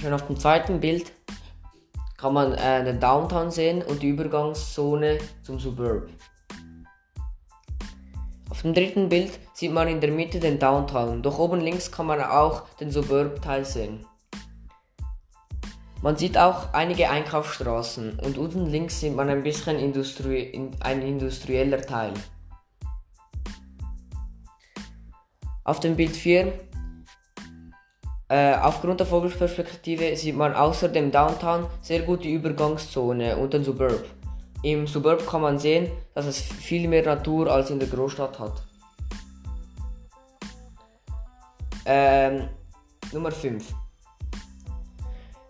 Schon auf dem zweiten Bild kann man äh, den Downtown sehen und die Übergangszone zum Suburb. Auf dem dritten Bild sieht man in der Mitte den Downtown, doch oben links kann man auch den Suburb-Teil sehen. Man sieht auch einige Einkaufsstraßen und unten links sieht man ein bisschen Industrie, ein industrieller Teil. Auf dem Bild 4 äh, aufgrund der Vogelperspektive sieht man außer dem Downtown sehr gut die Übergangszone und den Suburb. Im Suburb kann man sehen, dass es viel mehr Natur als in der Großstadt hat. Ähm, Nummer 5.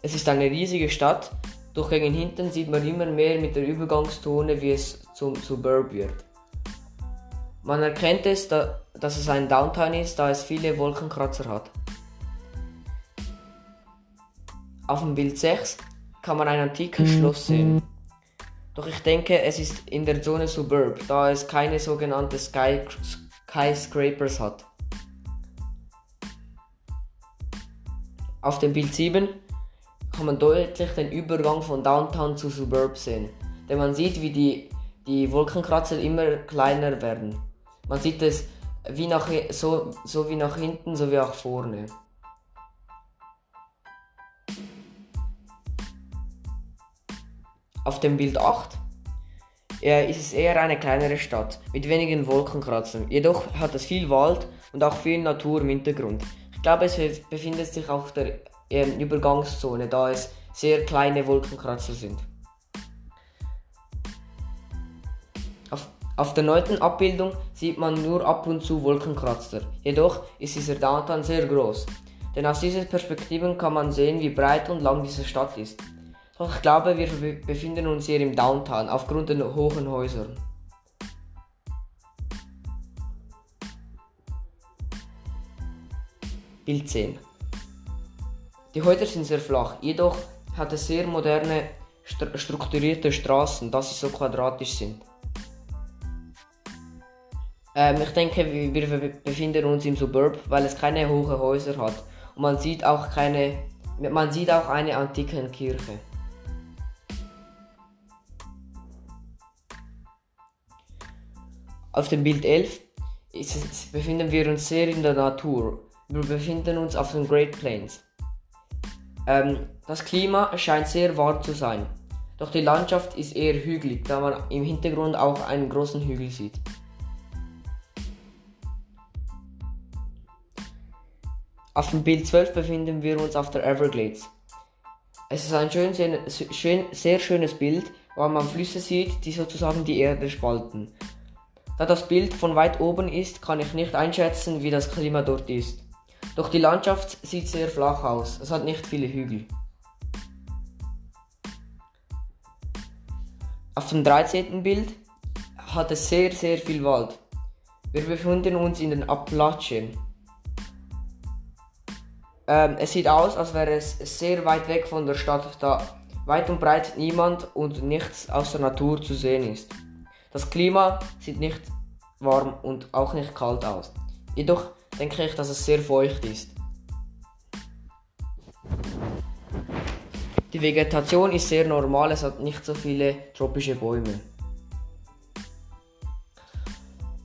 Es ist eine riesige Stadt, doch gegen hinten sieht man immer mehr mit der Übergangszone, wie es zum Suburb wird. Man erkennt es, da, dass es ein Downtown ist, da es viele Wolkenkratzer hat. Auf dem Bild 6 kann man ein antikes mhm. Schloss sehen. Doch ich denke, es ist in der Zone Suburb, da es keine sogenannten Sky Skyscrapers hat. Auf dem Bild 7 kann man deutlich den Übergang von Downtown zu Suburb sehen, denn man sieht, wie die, die Wolkenkratzer immer kleiner werden. Man sieht es wie nach, so, so wie nach hinten, so wie auch vorne. Auf dem Bild 8 ist es eher eine kleinere Stadt mit wenigen Wolkenkratzern. Jedoch hat es viel Wald und auch viel Natur im Hintergrund. Ich glaube, es befindet sich auf der ähm, Übergangszone, da es sehr kleine Wolkenkratzer sind. Auf, auf der neunten Abbildung sieht man nur ab und zu Wolkenkratzer. Jedoch ist dieser Downtown sehr groß. Denn aus dieser Perspektive kann man sehen, wie breit und lang diese Stadt ist. Ich glaube, wir befinden uns hier im Downtown aufgrund der hohen Häuser. Bild 10. Die Häuser sind sehr flach, jedoch hat es sehr moderne, strukturierte Straßen, da sie so quadratisch sind. Ähm, ich denke, wir befinden uns im Suburb, weil es keine hohen Häuser hat. Und man sieht auch keine, man sieht auch eine antike Kirche. Auf dem Bild 11 es, befinden wir uns sehr in der Natur. Wir befinden uns auf den Great Plains. Ähm, das Klima scheint sehr warm zu sein, doch die Landschaft ist eher hügelig, da man im Hintergrund auch einen großen Hügel sieht. Auf dem Bild 12 befinden wir uns auf der Everglades. Es ist ein schön, schön, sehr schönes Bild, weil man Flüsse sieht, die sozusagen die Erde spalten. Da das Bild von weit oben ist, kann ich nicht einschätzen, wie das Klima dort ist. Doch die Landschaft sieht sehr flach aus, es hat nicht viele Hügel. Auf dem 13. Bild hat es sehr, sehr viel Wald. Wir befinden uns in den Appalachen. Ähm, es sieht aus, als wäre es sehr weit weg von der Stadt, da weit und breit niemand und nichts aus der Natur zu sehen ist. Das Klima sieht nicht warm und auch nicht kalt aus. Jedoch denke ich, dass es sehr feucht ist. Die Vegetation ist sehr normal, es hat nicht so viele tropische Bäume.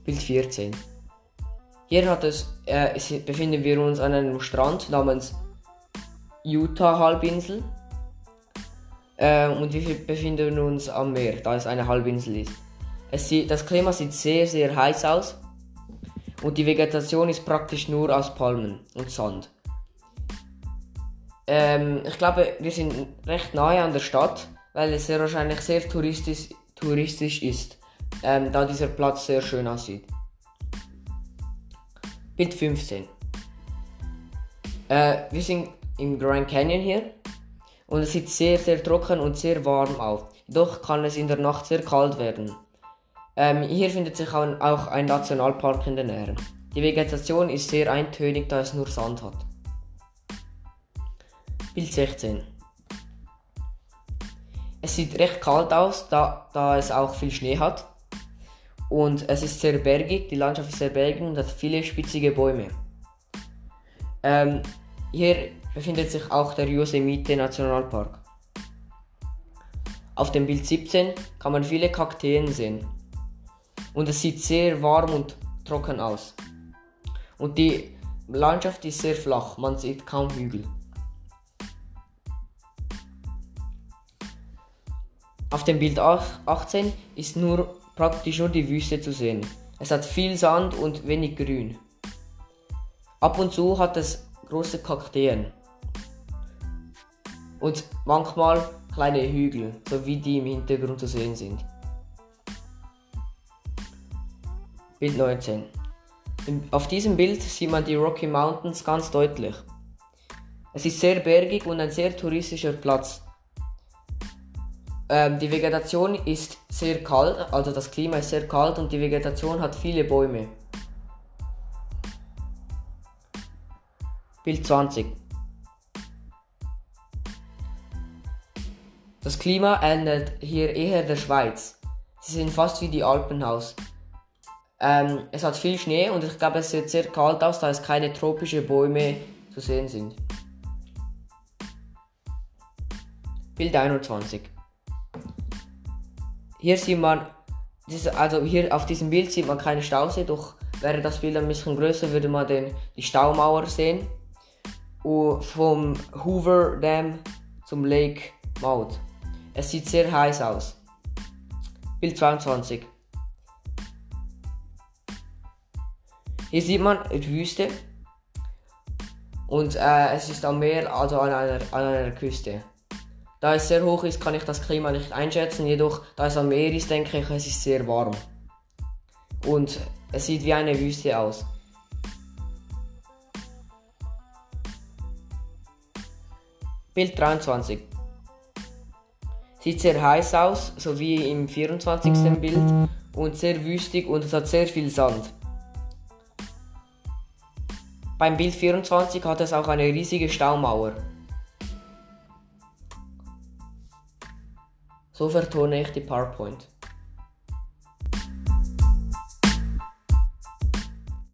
Bild 14. Hier hat es, äh, befinden wir uns an einem Strand namens Utah Halbinsel. Äh, und wir befinden uns am Meer, da es eine Halbinsel ist. Es das Klima sieht sehr, sehr heiß aus und die Vegetation ist praktisch nur aus Palmen und Sand. Ähm, ich glaube, wir sind recht nahe an der Stadt, weil es sehr wahrscheinlich sehr touristisch, touristisch ist, ähm, da dieser Platz sehr schön aussieht. Bild 15. Äh, wir sind im Grand Canyon hier und es sieht sehr, sehr trocken und sehr warm aus. Doch kann es in der Nacht sehr kalt werden. Ähm, hier findet sich auch ein Nationalpark in der Nähe. Die Vegetation ist sehr eintönig, da es nur Sand hat. Bild 16. Es sieht recht kalt aus, da, da es auch viel Schnee hat. Und es ist sehr bergig, die Landschaft ist sehr bergig und hat viele spitzige Bäume. Ähm, hier befindet sich auch der Yosemite Nationalpark. Auf dem Bild 17 kann man viele Kakteen sehen. Und es sieht sehr warm und trocken aus. Und die Landschaft ist sehr flach, man sieht kaum Hügel. Auf dem Bild 18 ist nur praktisch nur die Wüste zu sehen. Es hat viel Sand und wenig Grün. Ab und zu hat es große Kakteen. Und manchmal kleine Hügel, so wie die im Hintergrund zu sehen sind. Bild 19. Auf diesem Bild sieht man die Rocky Mountains ganz deutlich. Es ist sehr bergig und ein sehr touristischer Platz. Ähm, die Vegetation ist sehr kalt, also das Klima ist sehr kalt und die Vegetation hat viele Bäume. Bild 20. Das Klima ähnelt hier eher der Schweiz. Sie sehen fast wie die Alpen aus. Ähm, es hat viel Schnee und ich glaube, es sieht sehr kalt aus, da es keine tropischen Bäume zu sehen sind. Bild 21. Hier sieht man, also hier auf diesem Bild sieht man keine Stausee, doch wäre das Bild ein bisschen größer, würde man den, die Staumauer sehen. Und vom Hoover Dam zum Lake Maud. Es sieht sehr heiß aus. Bild 22. Hier sieht man die Wüste und äh, es ist am Meer, also an einer, an einer Küste. Da es sehr hoch ist, kann ich das Klima nicht einschätzen, jedoch da es am Meer ist, denke ich, es ist sehr warm. Und es sieht wie eine Wüste aus. Bild 23. Sieht sehr heiß aus, so wie im 24. Bild und sehr wüstig und es hat sehr viel Sand. Beim Bild 24 hat es auch eine riesige Staumauer. So vertone ich die PowerPoint.